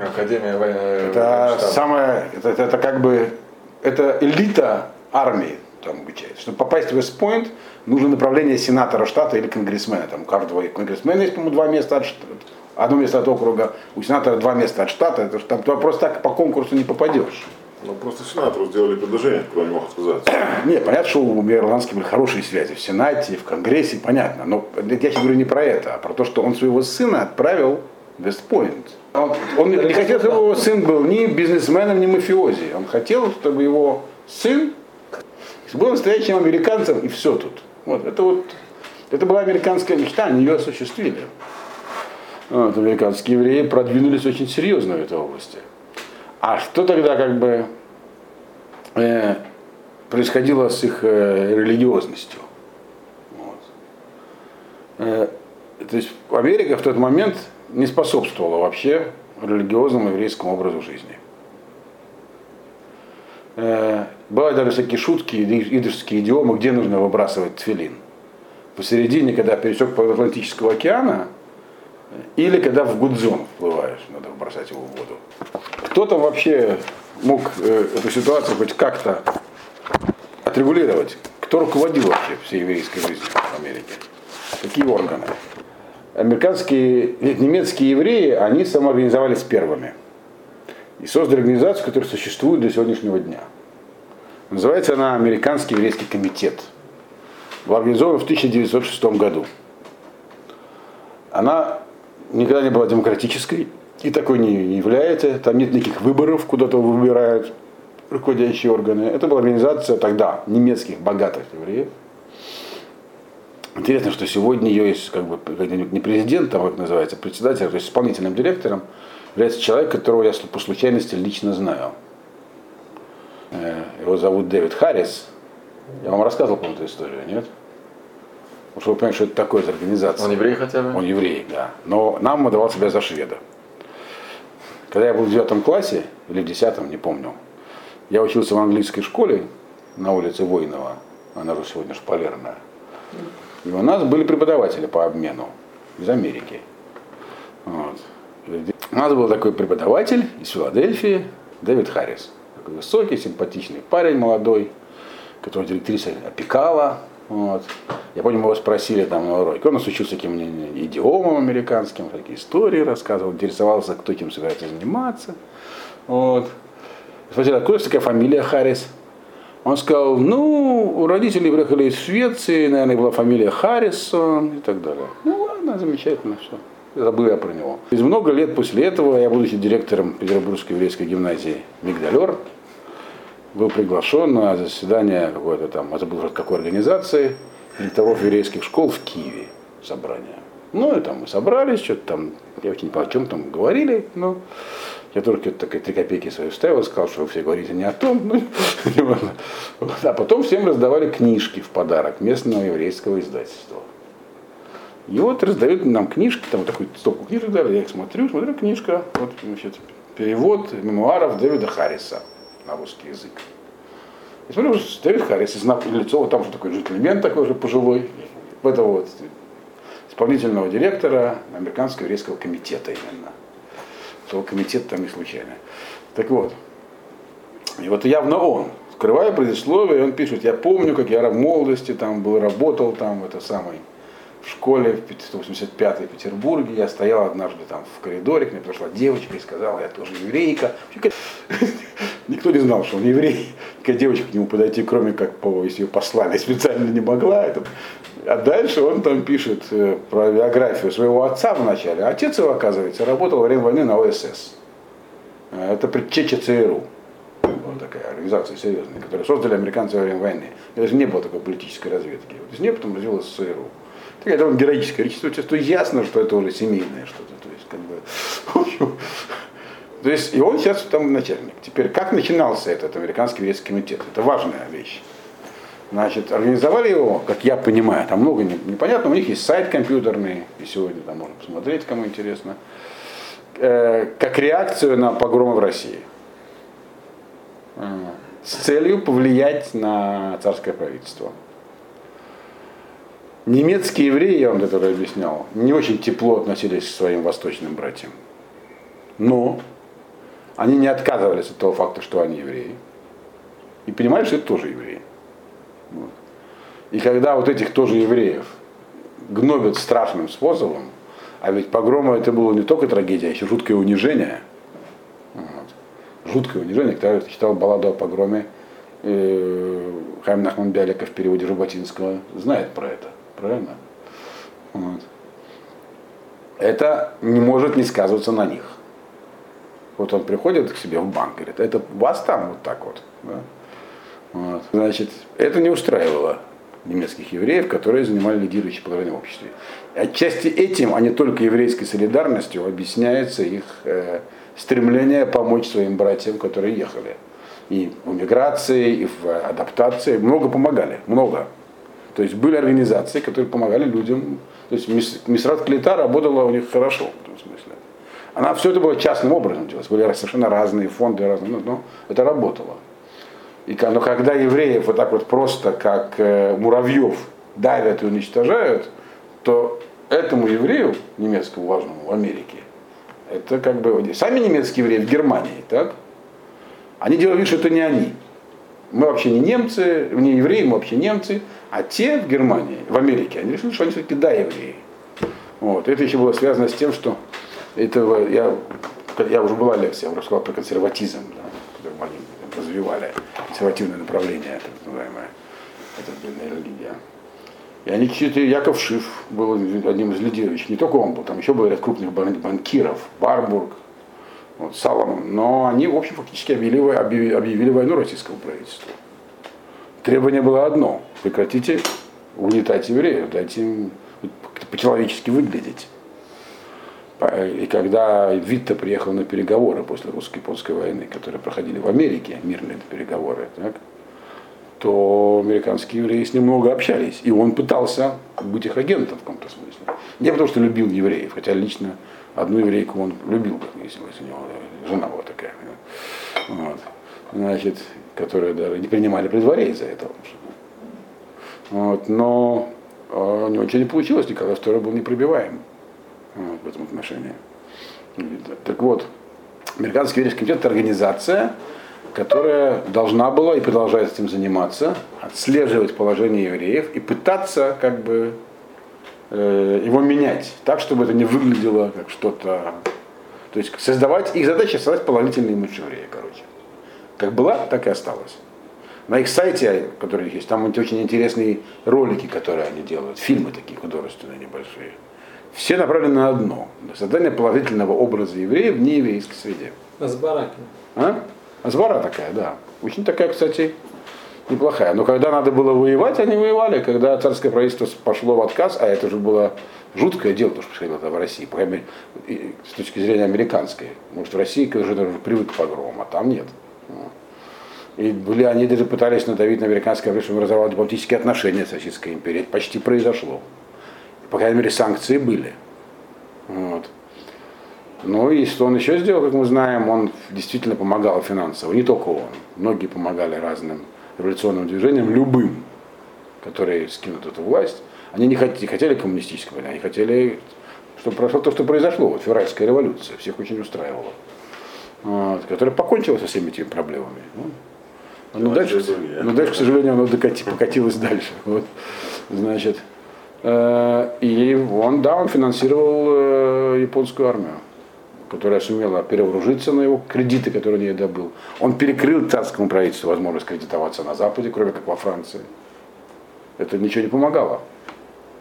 Академия военного Это штаба. самое, это, это, это как бы, это элита армии там обучается. Чтобы попасть в Вестпойнт, нужно направление сенатора штата или конгрессмена. Там у каждого конгрессмена есть, по-моему, два места от штата. Одно место от округа, у сенатора два места от штата. Это там туда просто так по конкурсу не попадешь. Ну просто сенатору сделали предложение, от которого не мог отказаться. Нет, понятно, что у Ирландских были хорошие связи в Сенате, в Конгрессе, понятно. Но я сейчас говорю не про это, а про то, что он своего сына отправил в Вестпойнт. Он, он не хотел, чтобы его сын был ни бизнесменом, ни мафиози. Он хотел, чтобы его сын Был настоящим американцем, и все тут. Вот, это вот, это была американская мечта, они ее осуществили. Вот, американские евреи продвинулись очень серьезно в этой области. А что тогда как бы э, происходило с их э, религиозностью? Вот. Э, то есть Америка в тот момент не способствовала вообще религиозному еврейскому образу жизни. Э, бывают даже всякие шутки, идышские идиомы, где нужно выбрасывать тфилин. Посередине, когда пересек Атлантического океана, или когда в Гудзон вплываешь, надо бросать его в воду. Кто там вообще мог э, эту ситуацию хоть как-то отрегулировать? Кто руководил вообще всей еврейской жизнью в Америке? Какие органы? Американские, нет, немецкие евреи, они самоорганизовались первыми. И создали организацию, которая существует до сегодняшнего дня. Называется она Американский еврейский комитет. Была организована в 1906 году. Она никогда не была демократической и такой не является. Там нет никаких выборов, куда-то выбирают руководящие органы. Это была организация тогда немецких богатых евреев. Интересно, что сегодня ее есть как бы не президентом, как называется, а председателем, то есть исполнительным директором, является человек, которого я по случайности лично знаю. Э, его зовут Дэвид Харрис. Я вам рассказывал, по эту историю, нет? Потому что вы понимаете, что это такое за организация. Он еврей хотя бы? Он еврей, да. Но нам выдавал себя за шведа. Когда я был в девятом классе, или в десятом, не помню, я учился в английской школе на улице Воинова, она же сегодня шпалерная. И у нас были преподаватели по обмену из Америки. Вот. У нас был такой преподаватель из Филадельфии, Дэвид Харрис. Такой высокий, симпатичный парень молодой, которого директриса опекала. Вот. Я помню, его спросили там на уроке. Он нас учился каким идиомам американским, такие истории рассказывал, интересовался, кто этим собирается заниматься. Вот. Спросили, откуда такая фамилия Харрис? Он сказал, ну, у родителей приехали из Швеции, наверное, была фамилия Харрисон и так далее. Ну ладно, замечательно все. Забыл я про него. Через много лет после этого я, будучи директором Петербургской еврейской гимназии Мигдалер, был приглашен на заседание какой-то там, это было какой организации, директоров еврейских школ в Киеве собрание. Ну и там мы собрались, что-то там, я очень не понял, о чем там говорили, но я только такие три копейки свои вставил, сказал, что вы все говорите не о том, ну. А потом всем раздавали книжки в подарок местного еврейского издательства. И вот раздают нам книжки, там вот такую стопку книжек дали, я их смотрю, смотрю, книжка, вот, значит, перевод мемуаров Дэвида Харриса на русский язык. И смотрю, Дэвид Харрис, знак лицо, вот там же такой джентльмен такой же пожилой, в этого вот исполнительного директора Американского еврейского комитета именно. Слово комитет там не случайно. Так вот, и вот явно он, скрывая предисловие, он пишет, я помню, как я в молодости там был, работал там, это самый, в школе в 185 в Петербурге, я стоял однажды там в коридоре, к мне пришла девочка и сказала, я тоже еврейка. Никто не знал, что он еврей. Никакая девочка к нему подойти, кроме как по, если ее послали, специально не могла. Это... А дальше он там пишет э, про биографию своего отца вначале. Отец его, оказывается, работал во время войны на ОСС. Э, это предчеча ЦРУ. Вот такая организация серьезная, которую создали американцы во время войны. Даже не было такой политической разведки. Вот из нее потом развилась ЦРУ. Такая довольно героическая речь. То ясно, что это уже семейное что-то. То есть, как бы, то есть, и он сейчас там начальник. Теперь, как начинался этот американский еврейский комитет? Это важная вещь. Значит, организовали его, как я понимаю, там много непонятно, у них есть сайт компьютерный, и сегодня там можно посмотреть, кому интересно, э, как реакцию на погромы в России. Э, с целью повлиять на царское правительство. Немецкие евреи, я вам это объяснял, не очень тепло относились к своим восточным братьям. Но они не отказывались от того факта, что они евреи. И понимали, что это тоже евреи. Вот. И когда вот этих тоже евреев гнобят страшным способом, а ведь погромы это было не только трагедия, а еще жуткое унижение. Вот. Жуткое унижение. Кто читал балладу о погроме, э, Хайм Нахман Бялика в переводе Жаботинского знает про это. Правильно? Вот. Это не может не сказываться на них. Вот он приходит к себе в банк, говорит, это вас там вот так вот. Да? Вот. Значит, это не устраивало немецких евреев, которые занимали лидирующее положение в обществе. Отчасти этим, а не только еврейской солидарностью, объясняется их э, стремление помочь своим братьям, которые ехали. И в миграции, и в адаптации много помогали, много. То есть были организации, которые помогали людям. То есть мис- Мисрат Клита работала у них хорошо в этом смысле. Она все это было частным образом делалось. Были совершенно разные фонды, разные, но, это работало. И, но когда евреев вот так вот просто, как э, муравьев, давят и уничтожают, то этому еврею, немецкому важному в Америке, это как бы сами немецкие евреи в Германии, так? Они делали вид, что это не они. Мы вообще не немцы, не евреи, мы вообще немцы, а те в Германии, в Америке, они решили, что они все-таки да, евреи. Вот. Это еще было связано с тем, что это, я, я уже была лекция, я уже сказал про консерватизм, да, они развивали, консервативное направление, так называемое, это длинная религия. И они чьи-то, Яков Шиф был одним из лидирующих, не только он был, там еще были ряд крупных бан- банкиров, Барбург, вот, Саломон, но они, в общем, фактически объявили, объявили войну российскому правительству. Требование было одно, прекратите угнетать евреев, дайте им по-человечески выглядеть. И когда Витта приехал на переговоры после русско-японской войны, которые проходили в Америке, мирные переговоры, так, то американские евреи с ним много общались. И он пытался быть их агентом в каком-то смысле. Не потому, что любил евреев, хотя лично одну еврейку он любил, если, если у него жена была такая. Вот. Значит, которая даже не принимали при дворе из-за этого. Вот. Но у него ничего не получилось, Николай II был непробиваем вот, в этом отношении. Так вот, Американский еврейский комитет это организация, которая должна была и продолжает этим заниматься, отслеживать положение евреев и пытаться как бы э, его менять так, чтобы это не выглядело как что-то. То есть создавать, их задача создать положительный имидж короче. Как была, так и осталась. На их сайте, который у них есть, там очень интересные ролики, которые они делают, фильмы такие художественные небольшие. Все направлены на одно. На создание положительного образа евреев в нееврейской среде. С Баракина. А? Азбара такая, да. Очень такая, кстати, неплохая. Но когда надо было воевать, они воевали. Когда царское правительство пошло в отказ, а это же было жуткое дело, то, что происходило в России, по крайней мере, с точки зрения американской. Может, в России уже привык к погромам, а там нет. И были, они даже пытались надавить на американское правительство, чтобы разорвало дипломатические отношения с Российской империей. Это почти произошло. По крайней мере, санкции были. Вот. Ну и что он еще сделал, как мы знаем, он действительно помогал финансово, не только он. Многие помогали разным революционным движениям, любым, которые скинут эту власть. Они не хотели, хотели коммунистической войны, они хотели, чтобы произошло то, что произошло, вот, февральская революция, всех очень устраивала, вот, которая покончила со всеми этими проблемами. Ну, но, дальше, но дальше, к сожалению, оно докати, покатилось дальше. Вот. Значит, э, и он, да, он финансировал э, японскую армию которая сумела перевооружиться на его кредиты, которые он ей добыл. Он перекрыл царскому правительству возможность кредитоваться на Западе, кроме как во Франции. Это ничего не помогало.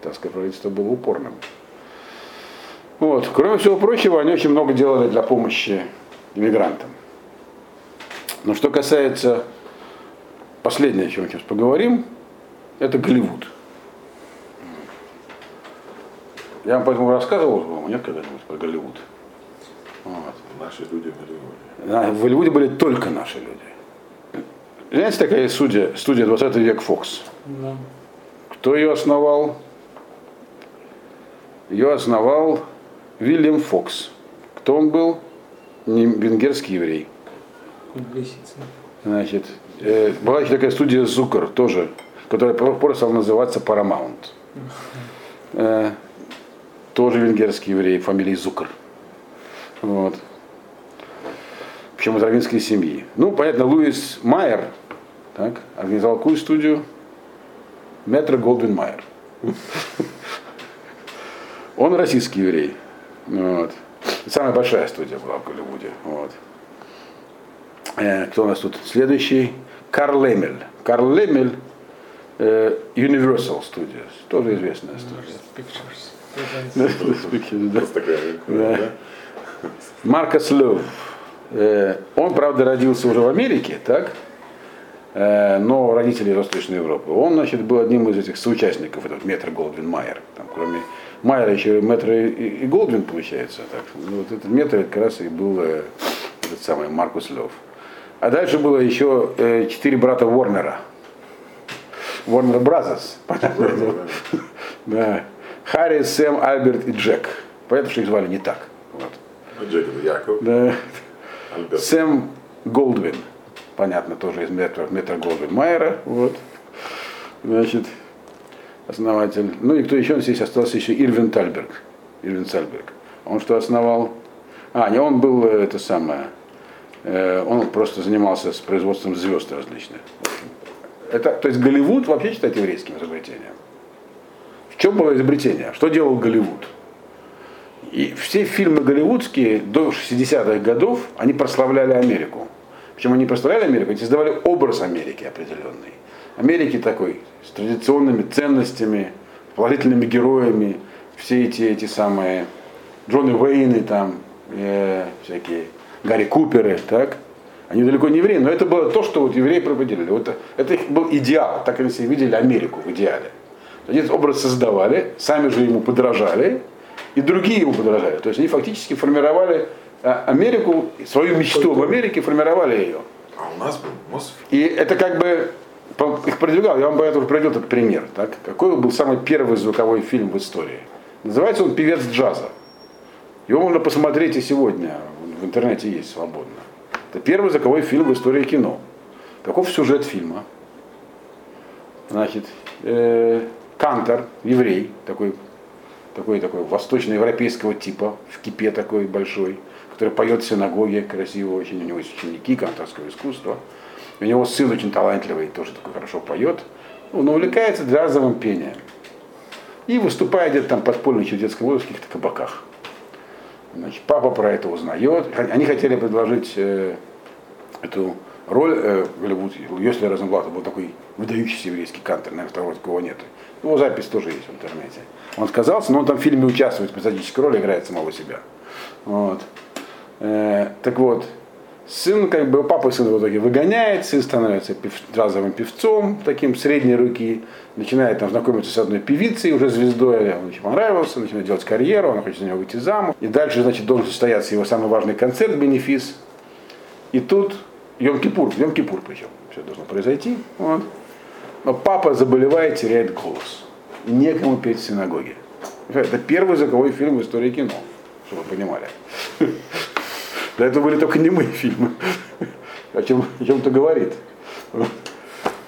Царское правительство было упорным. Вот. Кроме всего прочего, они очень много делали для помощи иммигрантам. Но что касается последнего, о чем мы сейчас поговорим, это Голливуд. Я вам поэтому рассказывал, по-моему, нет когда-нибудь про Голливуд. Вот. Наши люди в Голливуде. В Голливуде были только наши люди. Знаете, такая студия, студия 20 век Fox. Да. Кто ее основал? Ее основал Вильям Фокс. Кто он был? Не- Венгерский еврей. Значит, э, была еще такая студия Зукер тоже, которая позже стала называться Paramount. Э, тоже венгерский еврей, фамилией Зукер. Вот. Причем из равинской семьи. Ну, понятно, Луис Майер так, организовал какую студию? Метро Голдвин Майер. Он российский еврей. Вот. Самая большая студия была в Голливуде. Вот. Э, Кто у нас тут следующий? Карл Лемель. Карл Лемель э, Universal Studios. Тоже известная студия. Pictures. Маркос Лев. Э, Он, правда, родился уже в Америке, так? но родители из Восточной Европы. Он, значит, был одним из этих соучастников, этот Метр Голдвин Майер. Там, кроме Майера еще Метр и, и, Голдвин получается. Так. Ну, вот этот Метр как раз и был э, этот самый Маркус Лев. А дальше было еще э, четыре брата Уорнера. Warner Brothers. Да. Харри, Сэм, Альберт и Джек. Понятно, что их звали не так. Вот. Ну, Джек это Яков, Да. Альберт. Сэм Голдвин. Понятно, тоже из метра, метра Голдвин Майера. Вот. Значит, основатель. Ну и кто еще здесь остался еще Ирвин Тальберг. Ирвин Сальберг. Он что основал? А, не он был э, это самое. э, Он просто занимался с производством звезд различных. Это, то есть Голливуд вообще считать еврейским изобретением. В чем было изобретение? Что делал Голливуд? И все фильмы голливудские до 60-х годов, они прославляли Америку. Причем они прославляли Америку, они создавали образ Америки определенный. Америки такой, с традиционными ценностями, положительными героями, все эти, эти самые Джонни Уэйны там, э, всякие Гарри Куперы, так, они далеко не евреи, но это было то, что вот евреи проводили. Вот это их был идеал, так они себе видели Америку в идеале. Они этот образ создавали, сами же ему подражали, и другие ему подражали. То есть они фактически формировали а, Америку, свою мечту в Америке, формировали ее. А у нас был Мосфильм. И это как бы их продвигал, я вам поэтому приведу этот пример. Так? Какой был самый первый звуковой фильм в истории? Называется он «Певец джаза». Его можно посмотреть и сегодня, в интернете есть свободно. Это первый звуковой фильм в истории кино. Каков сюжет фильма? Значит, э, Кантор, еврей, такой, такой, такой восточноевропейского типа, в кипе такой большой, который поет в синагоге красиво очень, у него есть ученики канторского искусства. У него сын очень талантливый, тоже такой хорошо поет. Он увлекается джазовым пением. И выступает где-то там подпольно еще в детском возрасте в каких-то кабаках. Значит, папа про это узнает. Они хотели предложить э, эту роль э, в Голливуде. Если Розенблат был такой выдающийся еврейский кантор, наверное, второго такого нет. Его запись тоже есть в интернете. Он отказался, но он там в фильме участвует, эпизодической роли, играет самого себя. Вот. Э, так вот, сын, как бы, папа сына в итоге выгоняет, сын становится пев- джазовым певцом, таким средней руки, начинает там знакомиться с одной певицей, уже звездой, он очень понравился, начинает делать карьеру, он хочет за него выйти замуж. И дальше, значит, должен состояться его самый важный концерт, бенефис. И тут Йом-Кипур, Йом-Кипур причем, все должно произойти. Вот. Но папа заболевает, теряет голос. Некому петь в синагоге. Это первый звуковой фильм в истории кино, чтобы вы понимали. До этого были только немые фильмы. О чем, о чем-то говорит.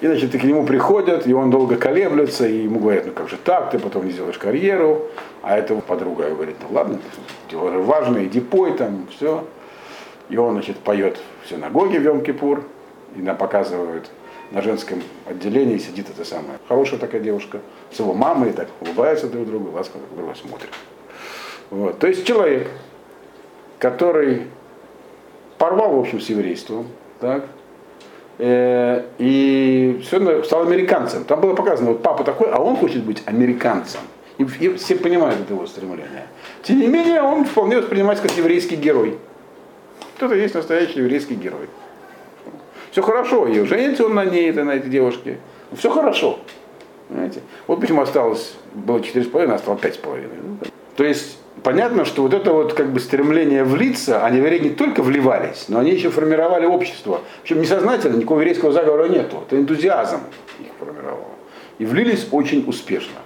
И, значит, и к нему приходят, и он долго колеблется, и ему говорят, ну как же так, ты потом не сделаешь карьеру. А эта подруга говорит, ну ладно, дело же важное, иди пой там, все. И он, значит, поет в синагоге в Йом-Кипур, и нам показывают на женском отделении сидит эта самая хорошая такая девушка с его мамой, и так улыбаются друг другу, ласково друг друга смотрят. Вот. То есть человек, который порвал, в общем, с еврейством, так, э, и все, стал американцем. Там было показано, вот папа такой, а он хочет быть американцем. И, и все понимают это его стремление. Тем не менее, он вполне воспринимается как еврейский герой. Кто-то есть настоящий еврейский герой. Все хорошо, и женится он на ней, это, на этой девушке. Все хорошо. Понимаете? Вот почему осталось, было 4,5, а осталось 5,5. То есть понятно, что вот это вот как бы стремление влиться, они евреи не только вливались, но они еще формировали общество. Причем несознательно, никакого еврейского заговора нету. Это энтузиазм их формировал. И влились очень успешно.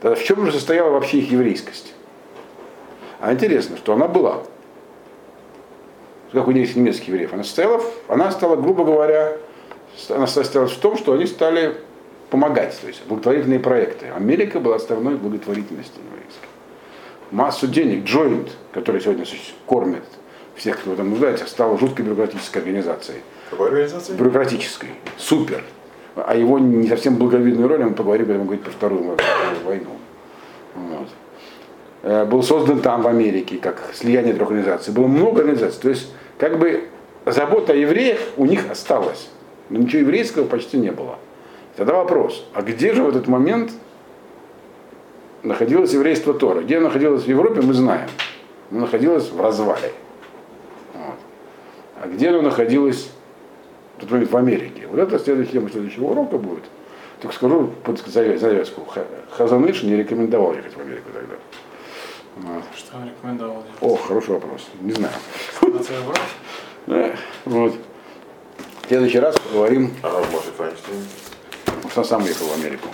Тогда в чем же состояла вообще их еврейскость? А интересно, что она была. Как у них немецких евреев. Она состояла, в- она стала, грубо говоря, она состоялась в том, что они стали помогать, то есть благотворительные проекты. Америка была страной благотворительности еврейской. Массу денег, Joint, который сегодня кормит всех, кто этом нуждается, стала жуткой бюрократической организацией. Какой организации? Бюрократической. Супер. А его не совсем благовидную роль, мы поговорим, когда мы говорим про Вторую войну. Вот. Э, Был создан там, в Америке, как слияние трех организаций. Было много организаций. То есть, как бы, забота о евреях у них осталась. Но ничего еврейского почти не было. Тогда вопрос, а где же в этот момент находилось еврейство Тора? Где оно находилось в Европе, мы знаем. Оно находилось в развале. Вот. А где оно находилось в тот момент в Америке. Вот это следующая тема следующего урока будет. Только скажу под завя- завязку. Ха- Хазаныш не рекомендовал ехать в Америку тогда. Вот. Что он рекомендовал? О, хороший вопрос. Не знаю. Да, вот. В следующий раз поговорим, А может Файнштейн? он сам ехал в Америку.